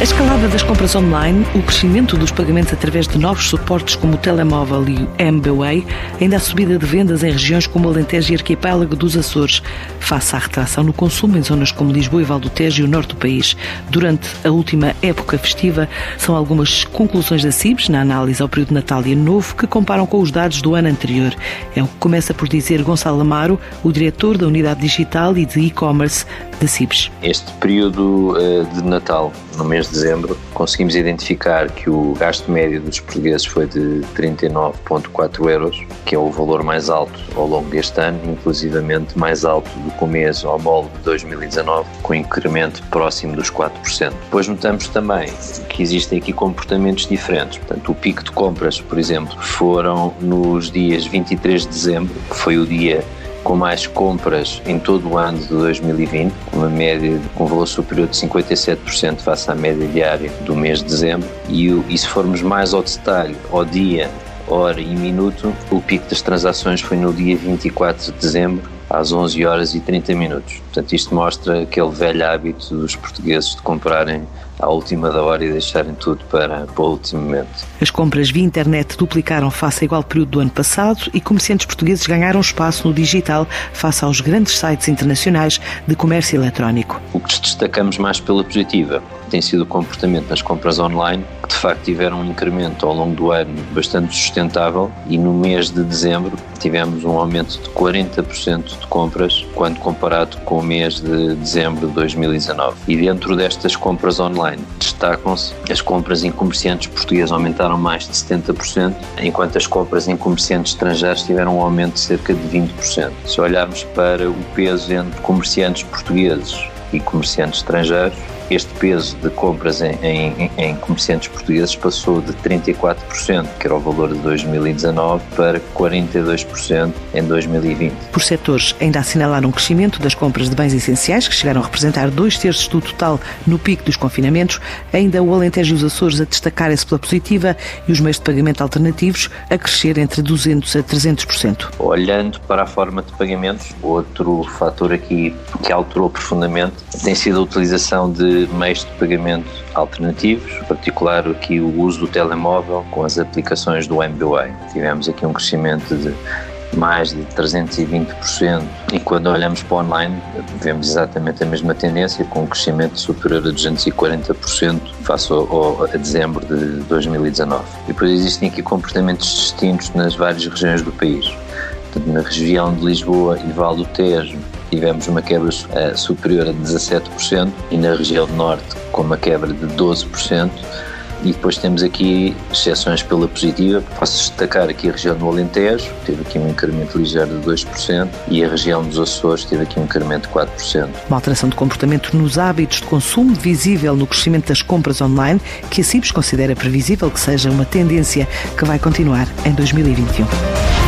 A escalada das compras online, o crescimento dos pagamentos através de novos suportes como o telemóvel e o MBWay, ainda a subida de vendas em regiões como o Alentejo e Arquipélago dos Açores, face à retração no consumo em zonas como Lisboa e Val do Tejo e o norte do país. Durante a última época festiva, são algumas conclusões da CIBS na análise ao período Natal e Ano Novo que comparam com os dados do ano anterior. É o que começa por dizer Gonçalo Amaro, o diretor da Unidade Digital e de E-Commerce da CIBS. Este período eh, de Natal, no mês de dezembro, conseguimos identificar que o gasto médio dos portugueses foi de 39,4 euros, que é o valor mais alto ao longo deste ano, inclusivamente mais alto do que o mês molde de 2019, com incremento próximo dos 4%. Depois notamos também que existem aqui comportamentos diferentes. Portanto, o pico de compras, por exemplo, foram nos dias 23 de dezembro, que foi o dia com mais compras em todo o ano de 2020, com uma média com um valor superior de 57% face à média diária do mês de dezembro. E, e se formos mais ao detalhe, ao dia, hora e minuto, o pico das transações foi no dia 24 de dezembro, às 11 horas e 30 minutos. Portanto, isto mostra aquele velho hábito dos portugueses de comprarem à última da hora e deixarem tudo para, para o último momento. As compras via internet duplicaram face ao igual período do ano passado e comerciantes portugueses ganharam espaço no digital face aos grandes sites internacionais de comércio eletrónico. O que destacamos mais pela positiva tem sido o comportamento nas compras online, que de facto tiveram um incremento ao longo do ano bastante sustentável e no mês de dezembro tivemos um aumento de 40% de compras quando comparado com o mês de dezembro de 2019. E dentro destas compras online destacam-se as compras em comerciantes portugueses aumentaram mais de 70%, enquanto as compras em comerciantes estrangeiros tiveram um aumento de cerca de 20%. Se olharmos para o peso entre comerciantes portugueses e comerciantes estrangeiros, este peso de compras em, em, em, comerciantes portugueses passou de 34%, que era o valor de 2019, para 42% em 2020. Por setores, ainda assinalaram um crescimento das compras de bens essenciais, que chegaram a representar dois terços do total no pico dos confinamentos, ainda o Alentejo e os Açores a destacarem-se pela positiva e os meios de pagamento alternativos a crescer entre 200% a 300%. Olhando para a forma de pagamentos, outro fator aqui que alterou profundamente tem sido a utilização de meios de pagamento alternativos, em particular aqui o uso do telemóvel com as aplicações do MBWay. Tivemos aqui um crescimento de mais de 320% e quando olhamos para online vemos exatamente a mesma tendência com um crescimento superior a 240% face ao, a dezembro de 2019. E depois existem aqui comportamentos distintos nas várias regiões do país. Na região de Lisboa e Val do Tejo tivemos uma quebra uh, superior a 17% e na região norte com uma quebra de 12%. E depois temos aqui exceções pela positiva. Posso destacar aqui a região do Alentejo, teve aqui um incremento ligeiro de 2%, e a região dos Açores teve aqui um incremento de 4%. Uma alteração de comportamento nos hábitos de consumo, visível no crescimento das compras online, que a CIBS considera previsível que seja uma tendência que vai continuar em 2021.